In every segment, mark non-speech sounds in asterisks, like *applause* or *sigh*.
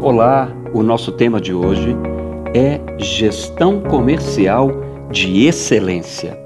Olá, o nosso tema de hoje é gestão comercial de excelência.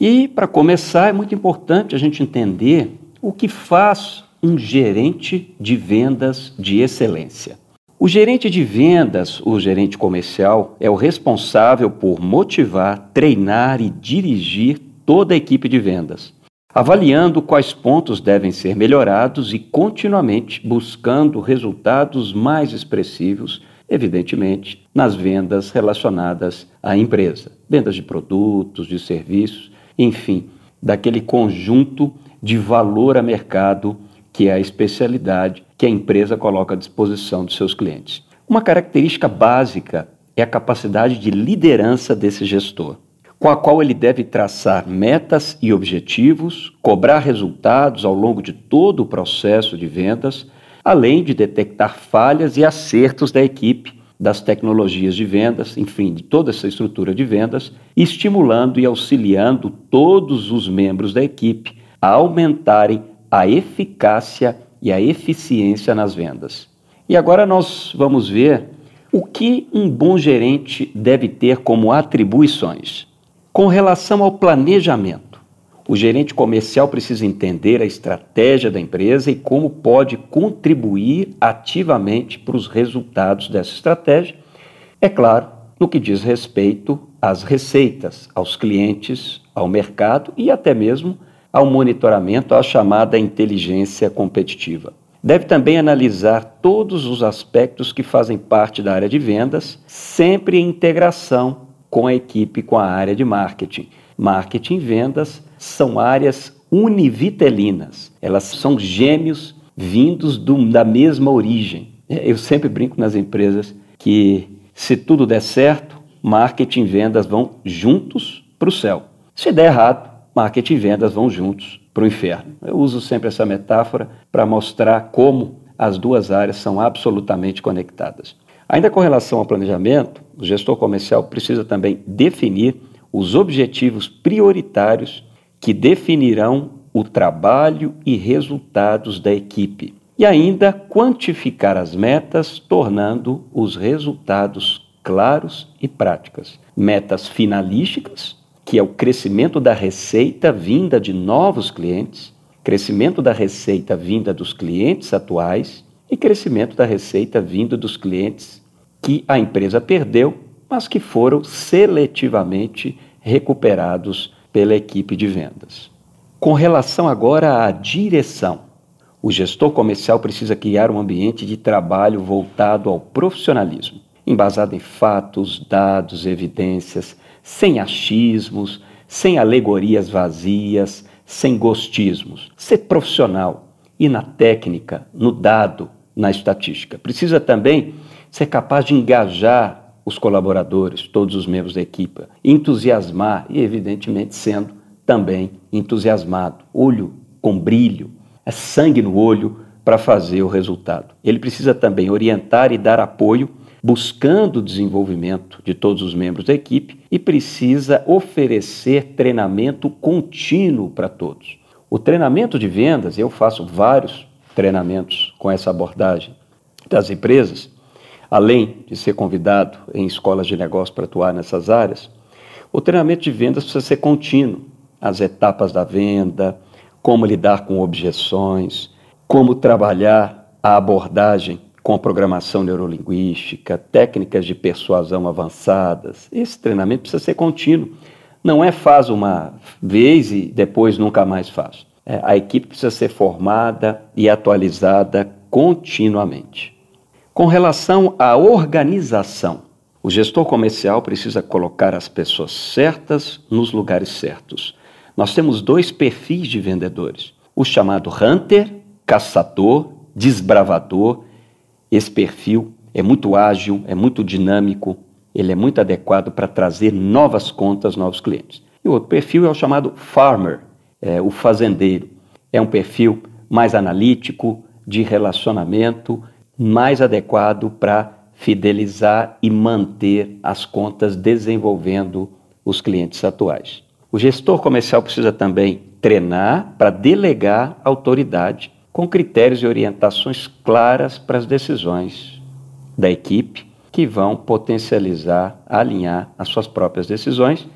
E para começar, é muito importante a gente entender o que faz um gerente de vendas de excelência. O gerente de vendas, o gerente comercial, é o responsável por motivar, treinar e dirigir toda a equipe de vendas avaliando quais pontos devem ser melhorados e continuamente buscando resultados mais expressivos, evidentemente, nas vendas relacionadas à empresa, vendas de produtos, de serviços, enfim, daquele conjunto de valor a mercado que é a especialidade que a empresa coloca à disposição dos seus clientes. Uma característica básica é a capacidade de liderança desse gestor com a qual ele deve traçar metas e objetivos, cobrar resultados ao longo de todo o processo de vendas, além de detectar falhas e acertos da equipe, das tecnologias de vendas, enfim, de toda essa estrutura de vendas, estimulando e auxiliando todos os membros da equipe a aumentarem a eficácia e a eficiência nas vendas. E agora nós vamos ver o que um bom gerente deve ter como atribuições. Com relação ao planejamento, o gerente comercial precisa entender a estratégia da empresa e como pode contribuir ativamente para os resultados dessa estratégia. É claro, no que diz respeito às receitas, aos clientes, ao mercado e até mesmo ao monitoramento, à chamada inteligência competitiva. Deve também analisar todos os aspectos que fazem parte da área de vendas, sempre em integração com a equipe, com a área de marketing. Marketing e vendas são áreas univitelinas, elas são gêmeos vindos do, da mesma origem. Eu sempre brinco nas empresas que se tudo der certo, marketing e vendas vão juntos para o céu. Se der errado, marketing e vendas vão juntos para o inferno. Eu uso sempre essa metáfora para mostrar como as duas áreas são absolutamente conectadas. Ainda com relação ao planejamento, o gestor comercial precisa também definir os objetivos prioritários que definirão o trabalho e resultados da equipe. E ainda quantificar as metas, tornando os resultados claros e práticas. Metas finalísticas, que é o crescimento da receita vinda de novos clientes, crescimento da receita vinda dos clientes atuais e crescimento da receita vindo dos clientes que a empresa perdeu, mas que foram seletivamente recuperados pela equipe de vendas. Com relação agora à direção, o gestor comercial precisa criar um ambiente de trabalho voltado ao profissionalismo, embasado em fatos, dados, evidências, sem achismos, sem alegorias vazias, sem gostismos. Ser profissional e na técnica, no dado, na estatística. Precisa também ser capaz de engajar os colaboradores, todos os membros da equipe, entusiasmar e, evidentemente, sendo também entusiasmado, olho com brilho, é sangue no olho para fazer o resultado. Ele precisa também orientar e dar apoio, buscando o desenvolvimento de todos os membros da equipe e precisa oferecer treinamento contínuo para todos. O treinamento de vendas, eu faço vários treinamentos com essa abordagem das empresas, além de ser convidado em escolas de negócio para atuar nessas áreas, o treinamento de vendas precisa ser contínuo. As etapas da venda, como lidar com objeções, como trabalhar a abordagem com a programação neurolinguística, técnicas de persuasão avançadas. Esse treinamento precisa ser contínuo. Não é faz uma vez e depois nunca mais faz. É, a equipe precisa ser formada e atualizada continuamente. Com relação à organização, o gestor comercial precisa colocar as pessoas certas nos lugares certos. Nós temos dois perfis de vendedores: o chamado hunter, caçador, desbravador. Esse perfil é muito ágil, é muito dinâmico, ele é muito adequado para trazer novas contas, novos clientes. E o outro perfil é o chamado farmer, é, o fazendeiro. É um perfil mais analítico, de relacionamento, mais adequado para fidelizar e manter as contas desenvolvendo os clientes atuais. O gestor comercial precisa também treinar para delegar autoridade com critérios e orientações claras para as decisões da equipe que vão potencializar, alinhar as suas próprias decisões.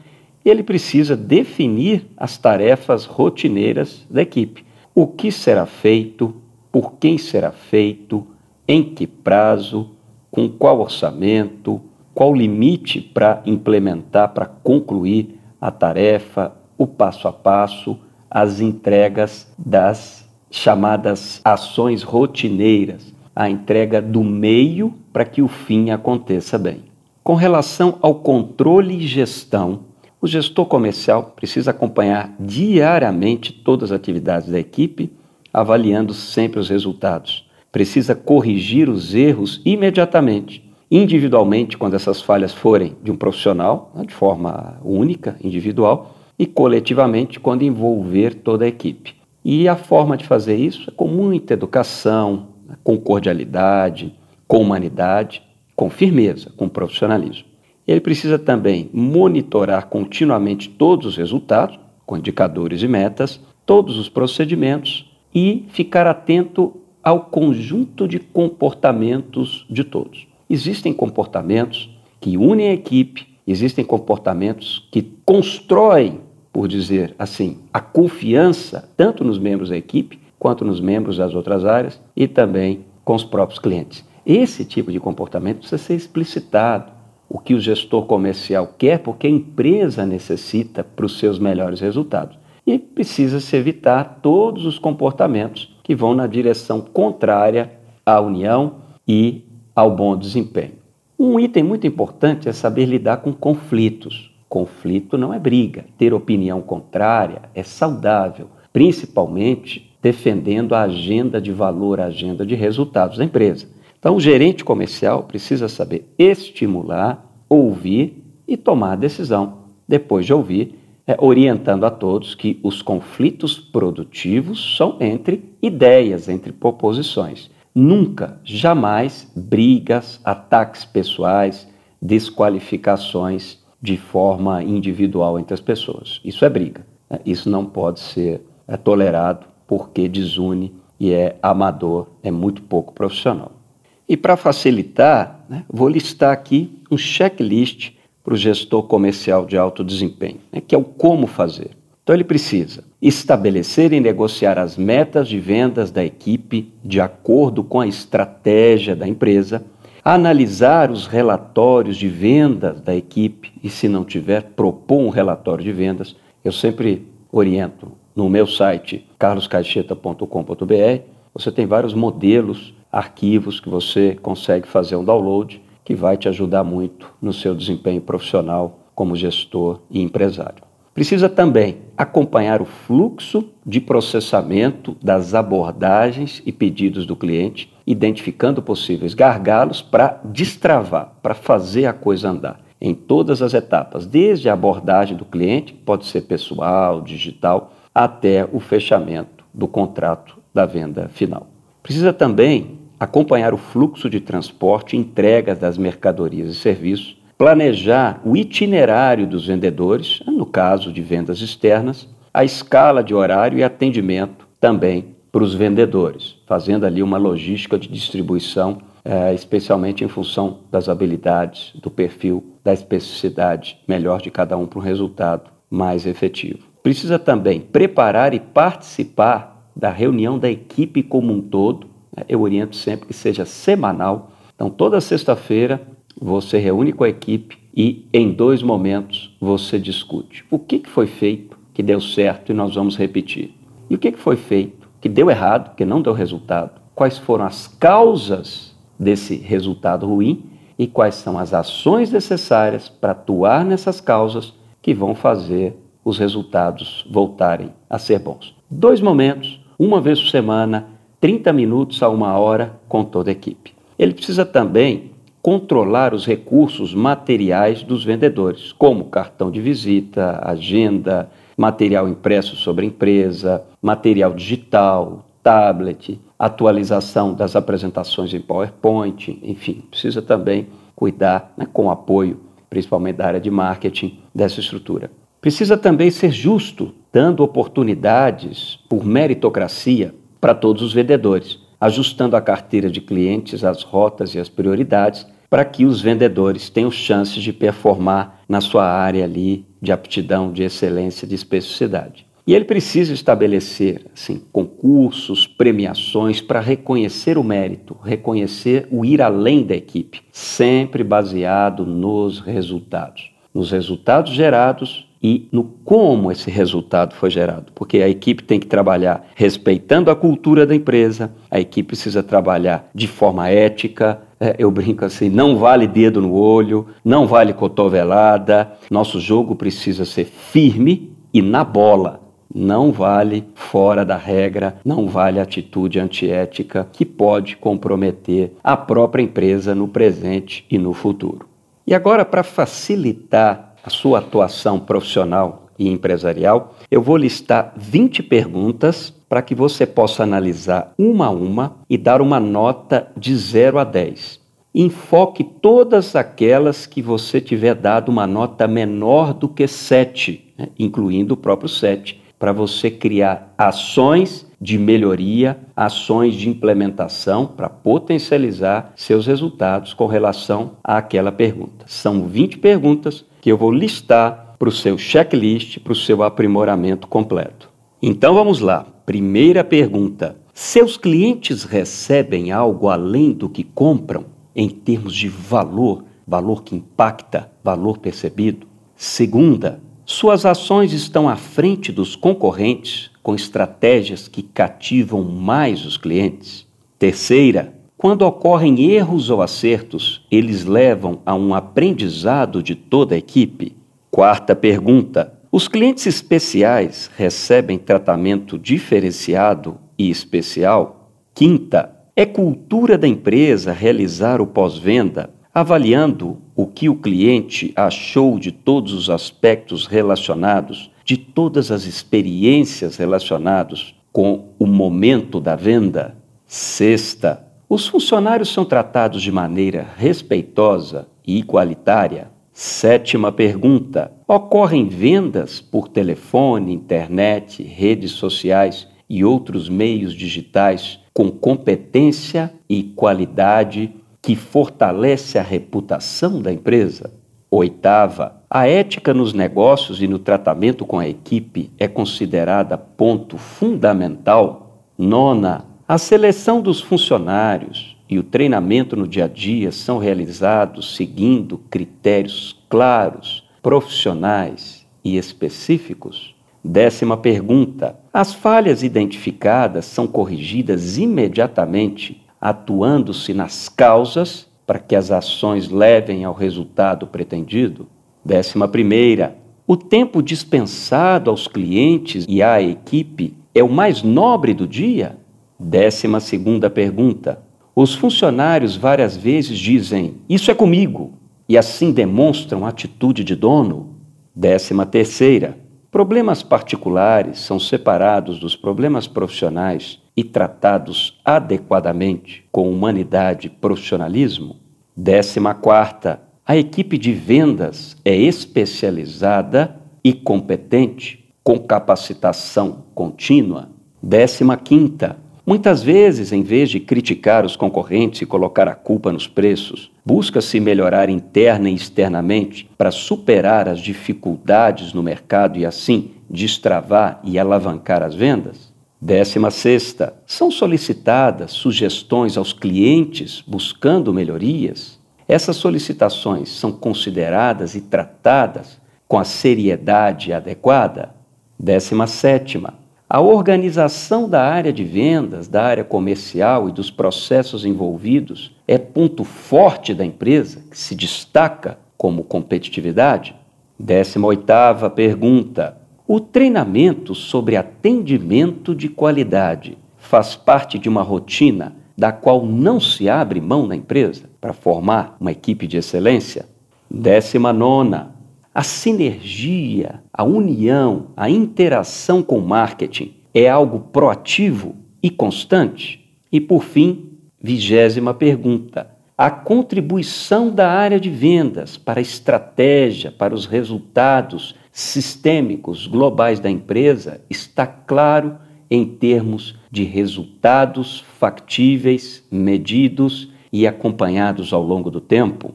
E ele precisa definir as tarefas rotineiras da equipe. O que será feito, por quem será feito, em que prazo, com qual orçamento, qual limite para implementar, para concluir a tarefa, o passo a passo, as entregas das chamadas ações rotineiras, a entrega do meio para que o fim aconteça bem. Com relação ao controle e gestão, o gestor comercial precisa acompanhar diariamente todas as atividades da equipe, avaliando sempre os resultados. Precisa corrigir os erros imediatamente, individualmente, quando essas falhas forem de um profissional, né, de forma única, individual, e coletivamente, quando envolver toda a equipe. E a forma de fazer isso é com muita educação, com cordialidade, com humanidade, com firmeza, com profissionalismo. Ele precisa também monitorar continuamente todos os resultados, com indicadores e metas, todos os procedimentos e ficar atento ao conjunto de comportamentos de todos. Existem comportamentos que unem a equipe, existem comportamentos que constroem por dizer assim, a confiança tanto nos membros da equipe quanto nos membros das outras áreas e também com os próprios clientes. Esse tipo de comportamento precisa ser explicitado. O que o gestor comercial quer, porque a empresa necessita para os seus melhores resultados. E precisa se evitar todos os comportamentos que vão na direção contrária à união e ao bom desempenho. Um item muito importante é saber lidar com conflitos. Conflito não é briga. Ter opinião contrária é saudável, principalmente defendendo a agenda de valor, a agenda de resultados da empresa. Então, o gerente comercial precisa saber estimular, ouvir e tomar a decisão. Depois de ouvir, é, orientando a todos que os conflitos produtivos são entre ideias, entre proposições. Nunca, jamais brigas, ataques pessoais, desqualificações de forma individual entre as pessoas. Isso é briga. Né? Isso não pode ser é, tolerado porque desune e é amador, é muito pouco profissional. E para facilitar, né, vou listar aqui um checklist para o gestor comercial de alto desempenho, né, que é o como fazer. Então ele precisa estabelecer e negociar as metas de vendas da equipe de acordo com a estratégia da empresa, analisar os relatórios de vendas da equipe e, se não tiver, propor um relatório de vendas. Eu sempre oriento no meu site carloscaixeta.com.br. Você tem vários modelos, arquivos que você consegue fazer um download que vai te ajudar muito no seu desempenho profissional como gestor e empresário. Precisa também acompanhar o fluxo de processamento das abordagens e pedidos do cliente, identificando possíveis gargalos para destravar, para fazer a coisa andar em todas as etapas, desde a abordagem do cliente, pode ser pessoal, digital, até o fechamento do contrato da venda final. Precisa também acompanhar o fluxo de transporte e entrega das mercadorias e serviços planejar o itinerário dos vendedores, no caso de vendas externas, a escala de horário e atendimento também para os vendedores, fazendo ali uma logística de distribuição, eh, especialmente em função das habilidades, do perfil, da especificidade melhor de cada um para um resultado mais efetivo. Precisa também preparar e participar da reunião da equipe como um todo. Eu oriento sempre que seja semanal. Então, toda sexta-feira você reúne com a equipe e em dois momentos você discute. O que, foi feito que deu certo e nós vamos repetir? E o que, que foi feito que deu errado, que não deu resultado? Quais foram as causas desse resultado ruim e quais são as ações necessárias para atuar nessas causas que vão fazer os resultados voltarem a ser bons. Dois momentos, uma vez por semana, 30 minutos a uma hora com toda a equipe. Ele precisa também controlar os recursos materiais dos vendedores, como cartão de visita, agenda, material impresso sobre a empresa, material digital, tablet, atualização das apresentações em PowerPoint, enfim, precisa também cuidar né, com apoio, principalmente da área de marketing, dessa estrutura. Precisa também ser justo, dando oportunidades por meritocracia para todos os vendedores, ajustando a carteira de clientes às rotas e às prioridades para que os vendedores tenham chances de performar na sua área ali de aptidão, de excelência, de especificidade. E ele precisa estabelecer assim, concursos, premiações para reconhecer o mérito, reconhecer o ir além da equipe, sempre baseado nos resultados. Nos resultados gerados e no como esse resultado foi gerado. Porque a equipe tem que trabalhar respeitando a cultura da empresa, a equipe precisa trabalhar de forma ética. É, eu brinco assim: não vale dedo no olho, não vale cotovelada. Nosso jogo precisa ser firme e na bola não vale fora da regra, não vale atitude antiética que pode comprometer a própria empresa no presente e no futuro. E agora, para facilitar a sua atuação profissional e empresarial, eu vou listar 20 perguntas para que você possa analisar uma a uma e dar uma nota de 0 a 10. Enfoque todas aquelas que você tiver dado uma nota menor do que 7, né, incluindo o próprio 7, para você criar ações de melhoria, ações de implementação para potencializar seus resultados com relação àquela pergunta. São 20 perguntas que eu vou listar para o seu checklist, para o seu aprimoramento completo. Então vamos lá. Primeira pergunta: seus clientes recebem algo além do que compram em termos de valor, valor que impacta, valor percebido? Segunda, suas ações estão à frente dos concorrentes com estratégias que cativam mais os clientes. Terceira, quando ocorrem erros ou acertos, eles levam a um aprendizado de toda a equipe. Quarta pergunta: os clientes especiais recebem tratamento diferenciado e especial? Quinta, é cultura da empresa realizar o pós-venda avaliando o que o cliente achou de todos os aspectos relacionados, de todas as experiências relacionadas com o momento da venda. Sexta, os funcionários são tratados de maneira respeitosa e igualitária. Sétima pergunta: ocorrem vendas por telefone, internet, redes sociais e outros meios digitais com competência e qualidade que fortalece a reputação da empresa. Oitava, a ética nos negócios e no tratamento com a equipe é considerada ponto fundamental. Nona, a seleção dos funcionários e o treinamento no dia a dia são realizados seguindo critérios claros, profissionais e específicos. Décima pergunta: as falhas identificadas são corrigidas imediatamente atuando-se nas causas para que as ações levem ao resultado pretendido. Décima primeira, o tempo dispensado aos clientes e à equipe é o mais nobre do dia? Décima segunda pergunta. Os funcionários várias vezes dizem: Isso é comigo, e assim demonstram atitude de dono? Décima terceira. Problemas particulares são separados dos problemas profissionais e tratados adequadamente com humanidade e profissionalismo. Décima quarta, a equipe de vendas é especializada e competente, com capacitação contínua. Décima quinta, muitas vezes, em vez de criticar os concorrentes e colocar a culpa nos preços, busca-se melhorar interna e externamente para superar as dificuldades no mercado e assim destravar e alavancar as vendas. Décima sexta, são solicitadas sugestões aos clientes buscando melhorias? Essas solicitações são consideradas e tratadas com a seriedade adequada? Décima sétima, a organização da área de vendas, da área comercial e dos processos envolvidos é ponto forte da empresa que se destaca como competitividade? Décima oitava pergunta, o treinamento sobre atendimento de qualidade faz parte de uma rotina da qual não se abre mão na empresa para formar uma equipe de excelência. Décima nona, a sinergia, a união, a interação com o marketing é algo proativo e constante? E por fim, vigésima pergunta, a contribuição da área de vendas para a estratégia, para os resultados sistêmicos globais da empresa está claro em termos de resultados factíveis, medidos e acompanhados ao longo do tempo?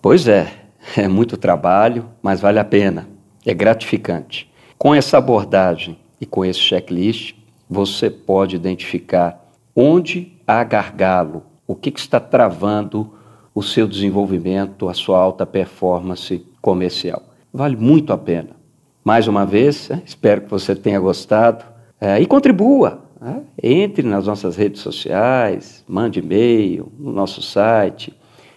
Pois é, *laughs* é muito trabalho, mas vale a pena, é gratificante. Com essa abordagem e com esse checklist, você pode identificar onde há gargalo, o que, está travando o seu desenvolvimento, a sua alta performance comercial. Vale muito a pena. Mais uma vez, é, espero que você tenha gostado é, e contribua. É, entre nas nossas redes sociais, mande e-mail no nosso site,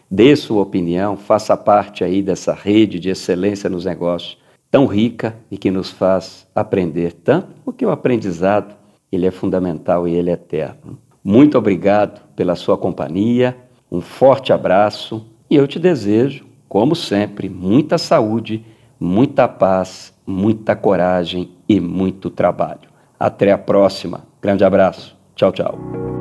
dê sua opinião, faça parte aí dessa rede de excelência nos negócios tão rica e que nos faz aprender tanto, porque o aprendizado ele é fundamental e ele é eterno. Muito obrigado pela sua companhia, um forte abraço e eu te desejo, como sempre, muita saúde, muita paz, muita coragem e muito trabalho. Até a próxima. Grande abraço. Tchau, tchau.